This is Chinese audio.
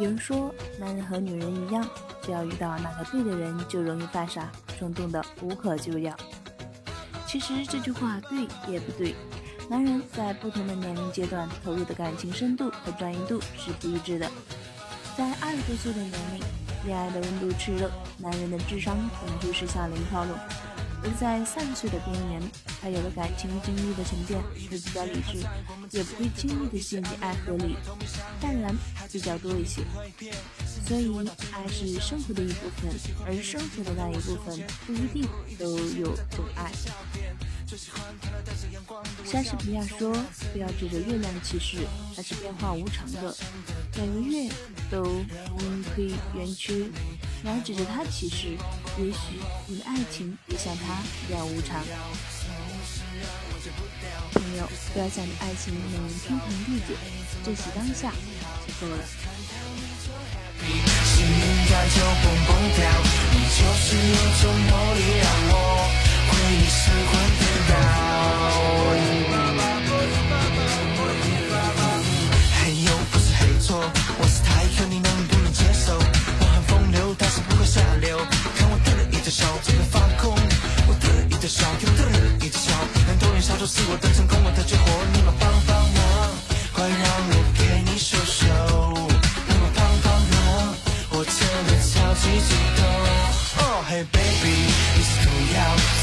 有人说，男人和女人一样，只要遇到那个对的人，就容易犯傻，冲动的无可救药。其实这句话对也不对。男人在不同的年龄阶段投入的感情深度和专一度是不一致的。在二十多岁的年龄，恋爱的温度炽热，男人的智商可能就是像零靠拢；而在三十的边缘，他有了感情经历的沉淀，会比较理智，也不会轻易的陷进爱河里，淡然比较多一些。所以，爱是生活的一部分，而生活的那一部分不一定都有种爱。莎士比亚说：“不要指着月亮起誓，它是变化无常的，每个月都阴亏圆缺。你要指着他起誓，也许你的爱情也像他一样无常。”朋友，不要想着爱情能天长地久，珍惜当下就够了。Oh, hey baby, it's too loud